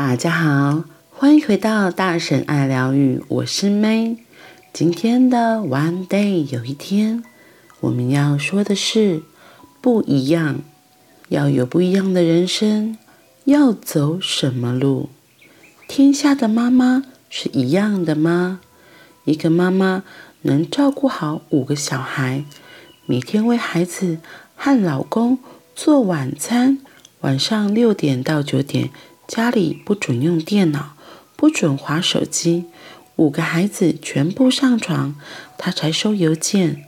大家好，欢迎回到大神爱疗愈，我是 May。今天的 One Day 有一天，我们要说的是不一样，要有不一样的人生，要走什么路？天下的妈妈是一样的吗？一个妈妈能照顾好五个小孩，每天为孩子和老公做晚餐，晚上六点到九点。家里不准用电脑，不准划手机，五个孩子全部上床，他才收邮件。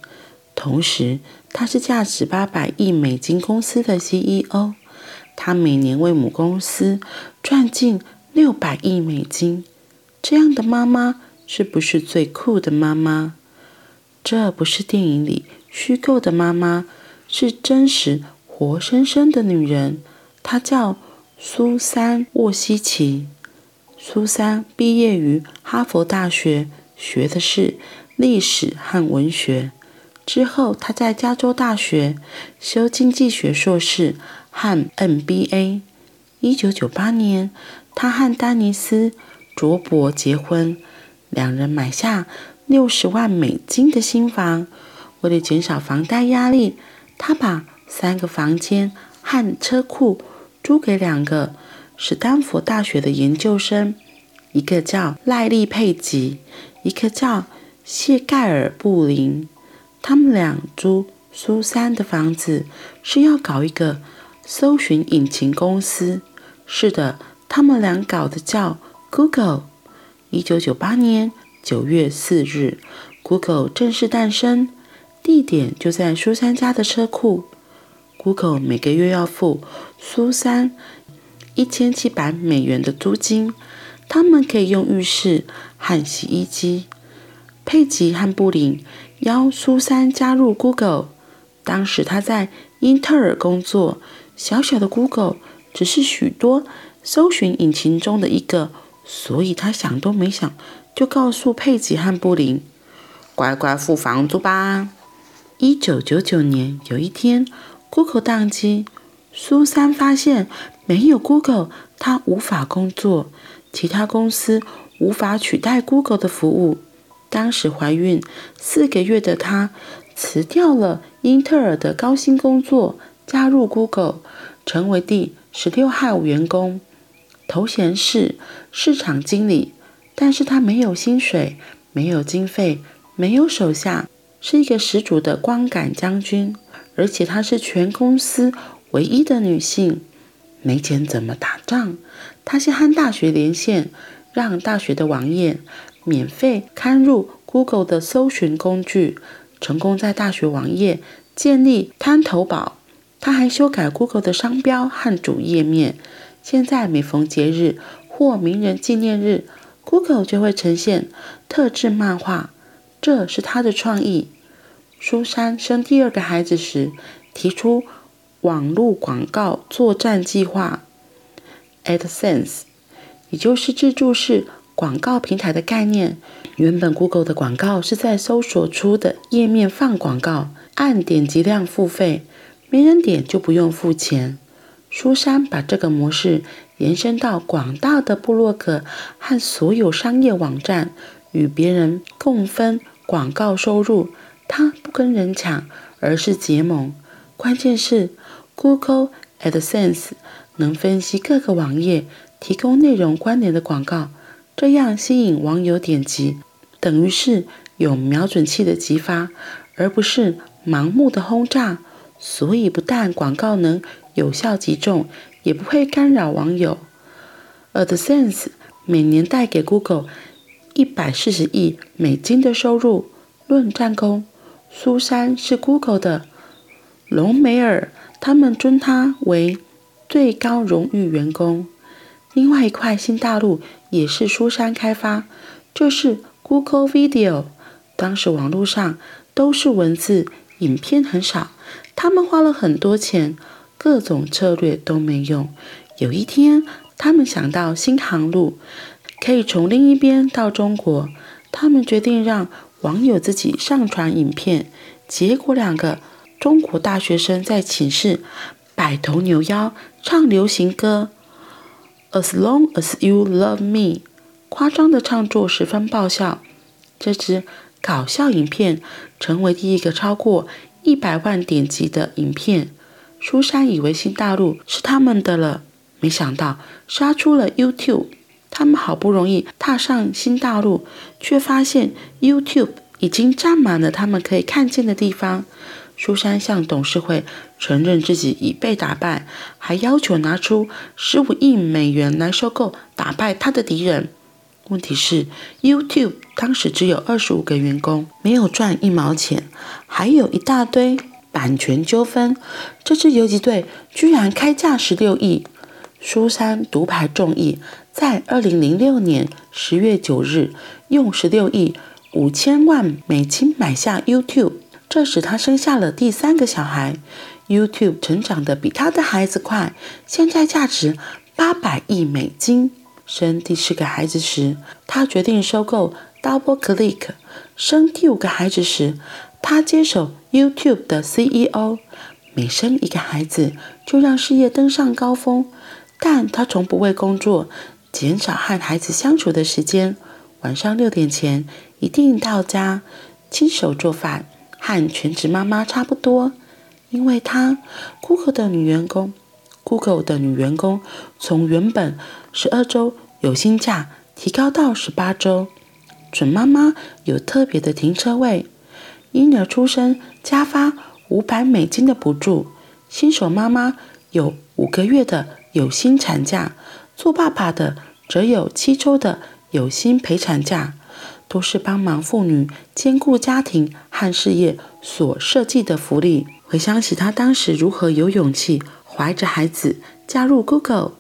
同时，他是价值八百亿美金公司的 CEO，他每年为母公司赚进六百亿美金。这样的妈妈是不是最酷的妈妈？这不是电影里虚构的妈妈，是真实活生生的女人。她叫。苏珊·沃西奇，苏珊毕业于哈佛大学，学的是历史和文学。之后，她在加州大学修经济学硕士和 MBA。一九九八年，她和丹尼斯·卓博结婚，两人买下六十万美金的新房。为了减少房贷压力，她把三个房间和车库。租给两个史丹佛大学的研究生，一个叫赖利·佩吉，一个叫谢盖尔·布林。他们俩租苏珊的房子是要搞一个搜寻引擎公司。是的，他们俩搞的叫 Google。一九九八年九月四日，Google 正式诞生，地点就在苏珊家的车库。Google 每个月要付苏珊一千七百美元的租金，他们可以用浴室和洗衣机。佩吉和布林邀苏珊加入 Google，当时他在英特尔工作。小小的 Google 只是许多搜寻引擎中的一个，所以他想都没想就告诉佩吉和布林：“乖乖付房租吧。”一九九九年有一天。Google 当机，苏珊发现没有 Google，她无法工作，其他公司无法取代 Google 的服务。当时怀孕四个月的她辞掉了英特尔的高薪工作，加入 Google，成为第十六号员工，头衔是市场经理。但是她没有薪水，没有经费，没有手下，是一个十足的光杆将军。而且她是全公司唯一的女性，没钱怎么打仗？她先和大学连线，让大学的网页免费刊入 Google 的搜寻工具，成功在大学网页建立滩头堡。她还修改 Google 的商标和主页面。现在每逢节日或名人纪念日，Google 就会呈现特制漫画，这是她的创意。苏珊生第二个孩子时，提出网络广告作战计划 （AdSense），也就是自助式广告平台的概念。原本 Google 的广告是在搜索出的页面放广告，按点击量付费，没人点就不用付钱。苏珊把这个模式延伸到广大的部落格和所有商业网站，与别人共分广告收入。他不跟人抢，而是结盟。关键是，Google AdSense 能分析各个网页，提供内容关联的广告，这样吸引网友点击，等于是有瞄准器的激发，而不是盲目的轰炸。所以，不但广告能有效击中，也不会干扰网友。AdSense 每年带给 Google 一百四十亿美金的收入。论战功。苏珊是 Google 的隆美尔，他们尊她为最高荣誉员工。另外一块新大陆也是苏珊开发，就是 Google Video。当时网络上都是文字，影片很少，他们花了很多钱，各种策略都没用。有一天，他们想到新航路，可以从另一边到中国，他们决定让。网友自己上传影片，结果两个中国大学生在寝室摆头扭腰唱流行歌。As long as you love me，夸张的唱作十分爆笑。这支搞笑影片成为第一个超过一百万点击的影片。苏珊以为新大陆是他们的了，没想到杀出了 YouTube。他们好不容易踏上新大陆，却发现 YouTube 已经占满了他们可以看见的地方。苏珊向董事会承认自己已被打败，还要求拿出十五亿美元来收购打败他的敌人。问题是，YouTube 当时只有二十五个员工，没有赚一毛钱，还有一大堆版权纠纷。这支游击队居然开价十六亿，苏珊独排众议，在二零零六年十月九日用十六亿五千万美金买下 YouTube。这时，他生下了第三个小孩，YouTube 成长得比他的孩子快，现在价值八百亿美金。生第四个孩子时，他决定收购 DoubleClick。生第五个孩子时，他接手 YouTube 的 CEO。每生一个孩子，就让事业登上高峰。但他从不为工作减少和孩子相处的时间。晚上六点前一定到家，亲手做饭。和全职妈妈差不多，因为她，Google 的女员工，Google 的女员工从原本十二周有薪假提高到十八周，准妈妈有特别的停车位，婴儿出生加发五百美金的补助，新手妈妈有五个月的有薪产假，做爸爸的则有七周的有薪陪产假。都是帮忙妇女兼顾家庭和事业所设计的福利。回想起他当时如何有勇气怀着孩子加入 Google，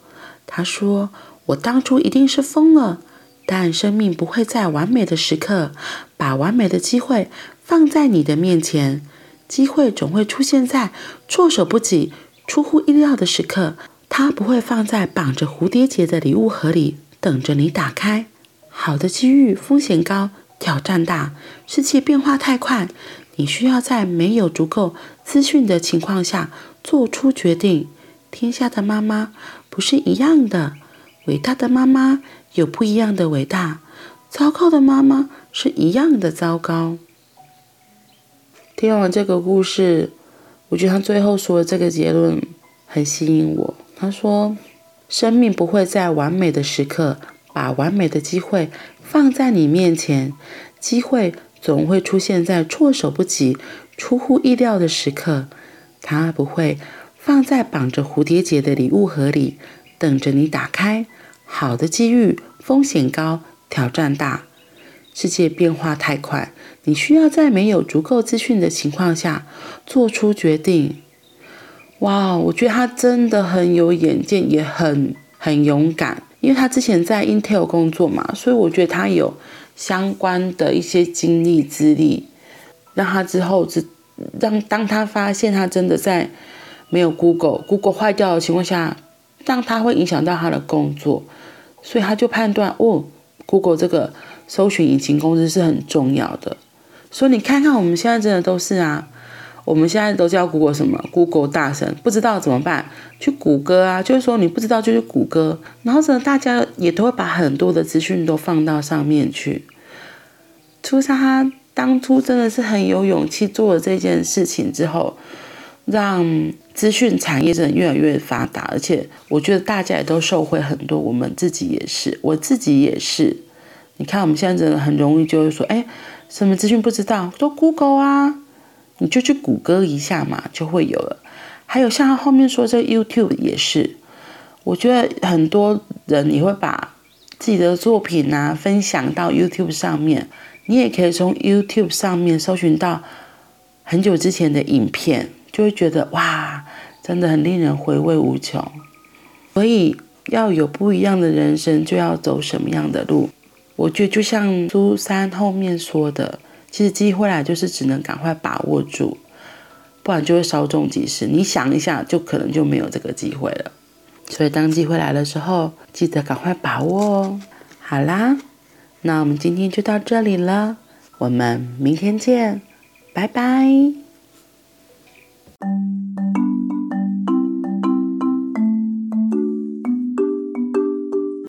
他说：“我当初一定是疯了，但生命不会在完美的时刻把完美的机会放在你的面前，机会总会出现在措手不及、出乎意料的时刻。它不会放在绑着蝴蝶结的礼物盒里等着你打开。”好的机遇风险高，挑战大，世界变化太快，你需要在没有足够资讯的情况下做出决定。天下的妈妈不是一样的，伟大的妈妈有不一样的伟大，糟糕的妈妈是一样的糟糕。听完这个故事，我觉得他最后说的这个结论很吸引我。他说：“生命不会在完美的时刻。”把完美的机会放在你面前，机会总会出现在措手不及、出乎意料的时刻。它不会放在绑着蝴蝶结的礼物盒里，等着你打开。好的机遇风险高，挑战大。世界变化太快，你需要在没有足够资讯的情况下做出决定。哇，我觉得他真的很有远见，也很很勇敢。因为他之前在 Intel 工作嘛，所以我觉得他有相关的一些经历资历，让他之后只让当他发现他真的在没有 Google Google 坏掉的情况下，让他会影响到他的工作，所以他就判断哦，Google 这个搜寻引擎公司是很重要的。所以你看看我们现在真的都是啊。我们现在都叫 Google 什么？Google 大神，不知道怎么办？去谷歌啊，就是说你不知道就去谷歌，然后呢，大家也都会把很多的资讯都放到上面去。苏珊他当初真的是很有勇气做了这件事情之后，让资讯产业真的越来越发达，而且我觉得大家也都受惠很多，我们自己也是，我自己也是。你看我们现在真的很容易就会说，哎，什么资讯不知道，都 Google 啊。你就去谷歌一下嘛，就会有了。还有像他后面说这 YouTube 也是，我觉得很多人也会把自己的作品啊分享到 YouTube 上面，你也可以从 YouTube 上面搜寻到很久之前的影片，就会觉得哇，真的很令人回味无穷。所以要有不一样的人生，就要走什么样的路？我觉得就像苏珊后面说的。其实机会来就是只能赶快把握住，不然就会稍纵即逝。你想一下，就可能就没有这个机会了。所以当机会来的时候，记得赶快把握哦。好啦，那我们今天就到这里了，我们明天见，拜拜。